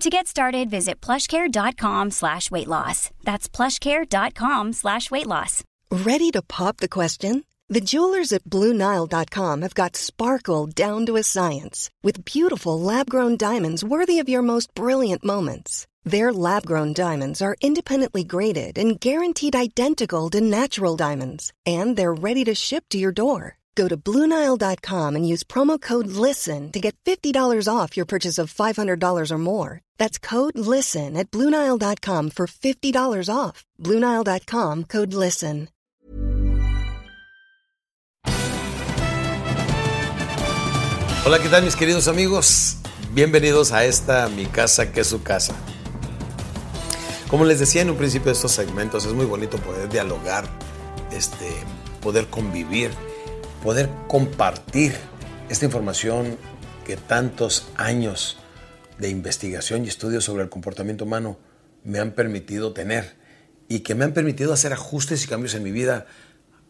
To get started, visit plushcare.com slash weight loss. That's plushcare.com slash weight loss. Ready to pop the question? The jewelers at BlueNile.com have got sparkle down to a science with beautiful lab-grown diamonds worthy of your most brilliant moments. Their lab grown diamonds are independently graded and guaranteed identical to natural diamonds, and they're ready to ship to your door. Go to Bluenile.com and use promo code LISTEN to get $50 off your purchase of $500 or more. That's code LISTEN at Bluenile.com for $50 off. Bluenile.com code LISTEN. Hola, ¿qué tal mis queridos amigos? Bienvenidos a esta mi casa que es su casa. Como les decía en un principio de estos segmentos, es muy bonito poder dialogar, este, poder convivir, poder compartir esta información que tantos años de investigación y estudios sobre el comportamiento humano me han permitido tener y que me han permitido hacer ajustes y cambios en mi vida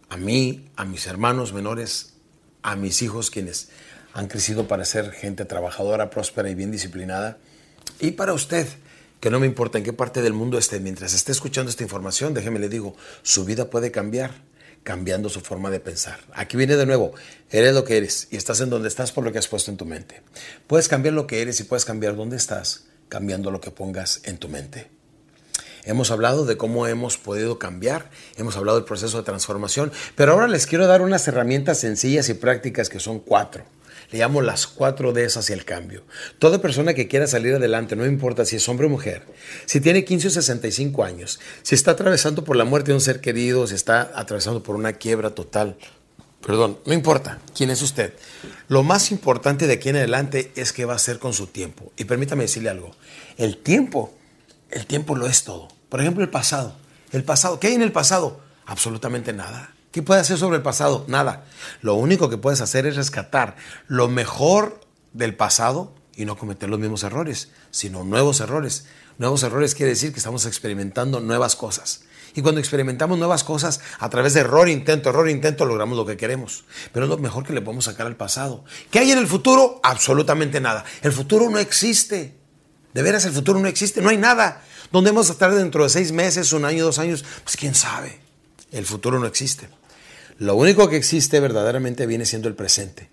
a mí, a mis hermanos menores, a mis hijos quienes han crecido para ser gente trabajadora, próspera y bien disciplinada. Y para usted que no me importa en qué parte del mundo esté, mientras esté escuchando esta información, déjeme le digo, su vida puede cambiar cambiando su forma de pensar. Aquí viene de nuevo, eres lo que eres y estás en donde estás por lo que has puesto en tu mente. Puedes cambiar lo que eres y puedes cambiar dónde estás cambiando lo que pongas en tu mente. Hemos hablado de cómo hemos podido cambiar, hemos hablado del proceso de transformación, pero ahora les quiero dar unas herramientas sencillas y prácticas que son cuatro le llamo las cuatro Ds hacia el cambio. Toda persona que quiera salir adelante, no importa si es hombre o mujer, si tiene 15 o 65 años, si está atravesando por la muerte de un ser querido, si está atravesando por una quiebra total, perdón, no importa quién es usted. Lo más importante de aquí en adelante es qué va a hacer con su tiempo. Y permítame decirle algo, el tiempo, el tiempo lo es todo. Por ejemplo, el pasado. El pasado, ¿qué hay en el pasado? Absolutamente nada. ¿Qué puedes hacer sobre el pasado? Nada. Lo único que puedes hacer es rescatar lo mejor del pasado y no cometer los mismos errores, sino nuevos errores. Nuevos errores quiere decir que estamos experimentando nuevas cosas. Y cuando experimentamos nuevas cosas, a través de error, intento, error, intento, logramos lo que queremos. Pero es lo mejor que le podemos sacar al pasado. ¿Qué hay en el futuro? Absolutamente nada. El futuro no existe. De veras, el futuro no existe. No hay nada. ¿Dónde vamos a estar dentro de seis meses, un año, dos años? Pues quién sabe. El futuro no existe. Lo único que existe verdaderamente viene siendo el presente.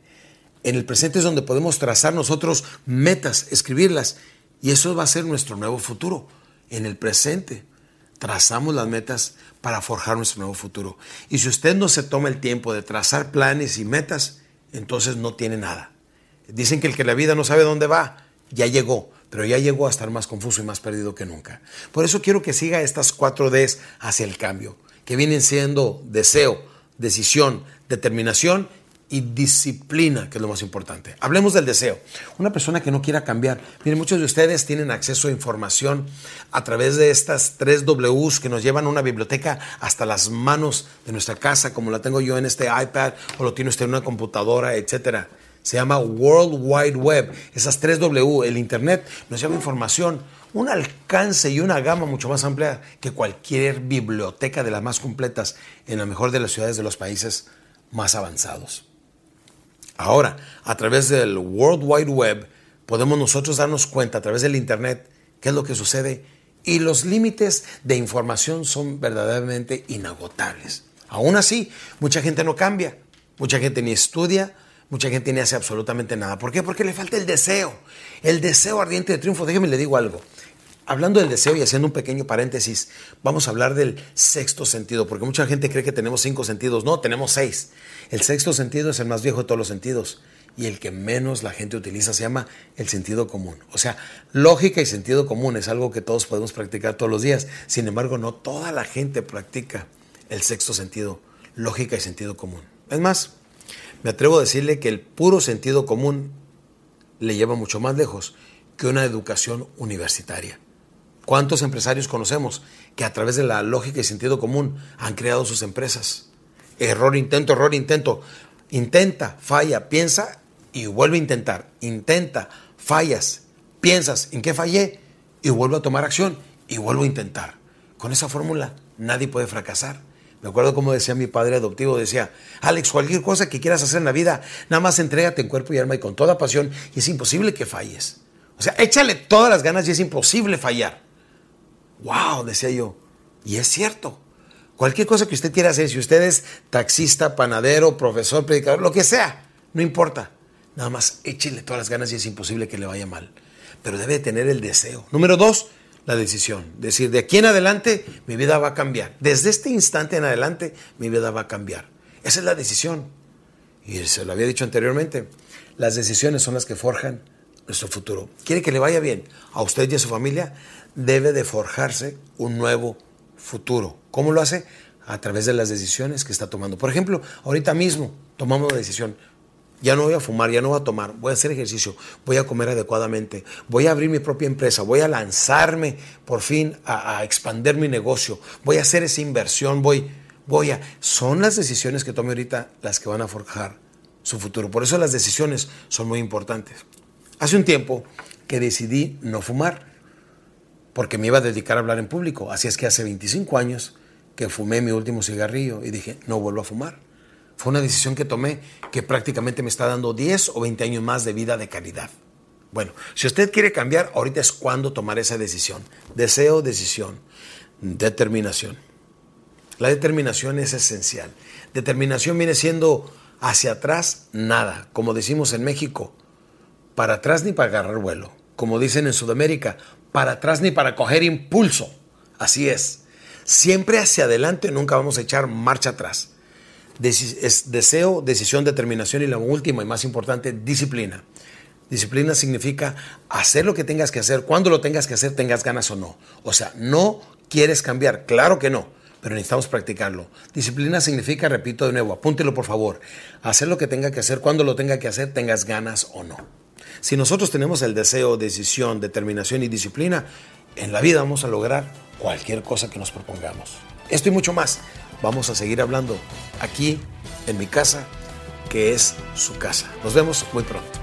En el presente es donde podemos trazar nosotros metas, escribirlas, y eso va a ser nuestro nuevo futuro. En el presente trazamos las metas para forjar nuestro nuevo futuro. Y si usted no se toma el tiempo de trazar planes y metas, entonces no tiene nada. Dicen que el que la vida no sabe dónde va, ya llegó, pero ya llegó a estar más confuso y más perdido que nunca. Por eso quiero que siga estas cuatro Ds hacia el cambio, que vienen siendo deseo, decisión, determinación y disciplina, que es lo más importante. Hablemos del deseo. Una persona que no quiera cambiar. Miren, muchos de ustedes tienen acceso a información a través de estas tres Ws que nos llevan a una biblioteca hasta las manos de nuestra casa, como la tengo yo en este iPad o lo tiene usted en una computadora, etcétera. Se llama World Wide Web. Esas tres W, el Internet, nos lleva información un alcance y una gama mucho más amplia que cualquier biblioteca de las más completas en la mejor de las ciudades de los países más avanzados. Ahora, a través del World Wide Web, podemos nosotros darnos cuenta a través del Internet qué es lo que sucede y los límites de información son verdaderamente inagotables. Aún así, mucha gente no cambia, mucha gente ni estudia, mucha gente ni hace absolutamente nada. ¿Por qué? Porque le falta el deseo, el deseo ardiente de triunfo. Déjeme le digo algo. hablando del deseo y haciendo un pequeño paréntesis, vamos a hablar del sexto sentido, porque mucha gente cree que tenemos cinco sentidos. No, tenemos seis. El sexto sentido es el más viejo de todos los sentidos y el que menos la gente utiliza se llama el sentido común. O sea, lógica y sentido común es algo que todos podemos practicar todos los días. Sin embargo, no toda la gente practica el sexto sentido, lógica y sentido común. Es más, me atrevo a decirle que el puro sentido común le lleva mucho más lejos que una educación universitaria. ¿Cuántos empresarios conocemos que a través de la lógica y sentido común han creado sus empresas? Error, intento, error, intento. Intenta, falla, piensa y vuelve a intentar. Intenta, fallas, piensas en qué fallé y vuelvo a tomar acción y vuelvo a intentar. Con esa fórmula nadie puede fracasar. Me acuerdo como decía mi padre adoptivo, decía, Alex, cualquier cosa que quieras hacer en la vida, nada más entrégate en cuerpo y alma y con toda pasión y es imposible que falles. O sea, échale todas las ganas y es imposible fallar. ¡Wow! Decía yo. Y es cierto. Cualquier cosa que usted quiera hacer, si usted es taxista, panadero, profesor, predicador, lo que sea, no importa. Nada más échele todas las ganas y es imposible que le vaya mal. Pero debe tener el deseo. Número dos, la decisión. Decir, de aquí en adelante mi vida va a cambiar. Desde este instante en adelante mi vida va a cambiar. Esa es la decisión. Y se lo había dicho anteriormente. Las decisiones son las que forjan nuestro futuro. ¿Quiere que le vaya bien a usted y a su familia? Debe de forjarse un nuevo futuro. ¿Cómo lo hace? A través de las decisiones que está tomando. Por ejemplo, ahorita mismo tomamos la decisión. Ya no voy a fumar, ya no voy a tomar, voy a hacer ejercicio, voy a comer adecuadamente, voy a abrir mi propia empresa, voy a lanzarme por fin a, a expandir mi negocio, voy a hacer esa inversión, voy, voy a... Son las decisiones que tome ahorita las que van a forjar su futuro. Por eso las decisiones son muy importantes. Hace un tiempo que decidí no fumar, porque me iba a dedicar a hablar en público. Así es que hace 25 años que fumé mi último cigarrillo y dije, no vuelvo a fumar. Fue una decisión que tomé que prácticamente me está dando 10 o 20 años más de vida de calidad. Bueno, si usted quiere cambiar, ahorita es cuando tomar esa decisión. Deseo, decisión, determinación. La determinación es esencial. Determinación viene siendo hacia atrás nada, como decimos en México, para atrás ni para agarrar vuelo. Como dicen en Sudamérica, para atrás ni para coger impulso. Así es. Siempre hacia adelante, nunca vamos a echar marcha atrás. Es deseo, decisión, determinación y la última y más importante, disciplina. Disciplina significa hacer lo que tengas que hacer, cuando lo tengas que hacer, tengas ganas o no. O sea, no quieres cambiar, claro que no, pero necesitamos practicarlo. Disciplina significa, repito de nuevo, apúntelo por favor, hacer lo que tenga que hacer, cuando lo tenga que hacer, tengas ganas o no. Si nosotros tenemos el deseo, decisión, determinación y disciplina, en la vida vamos a lograr cualquier cosa que nos propongamos. Esto y mucho más vamos a seguir hablando aquí en mi casa, que es su casa. Nos vemos muy pronto.